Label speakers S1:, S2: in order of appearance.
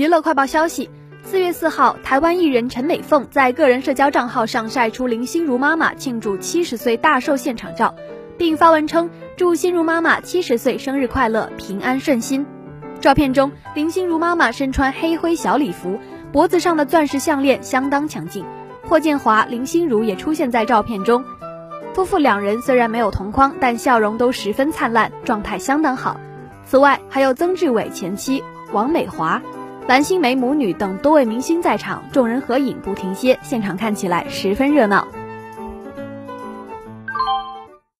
S1: 娱乐快报消息：四月四号，台湾艺人陈美凤在个人社交账号上晒出林心如妈妈庆祝七十岁大寿现场照，并发文称祝心如妈妈七十岁生日快乐，平安顺心。照片中，林心如妈妈身穿黑灰小礼服，脖子上的钻石项链相当强劲。霍建华、林心如也出现在照片中，夫妇两人虽然没有同框，但笑容都十分灿烂，状态相当好。此外，还有曾志伟前妻王美华。蓝心湄母女等多位明星在场，众人合影不停歇，现场看起来十分热闹。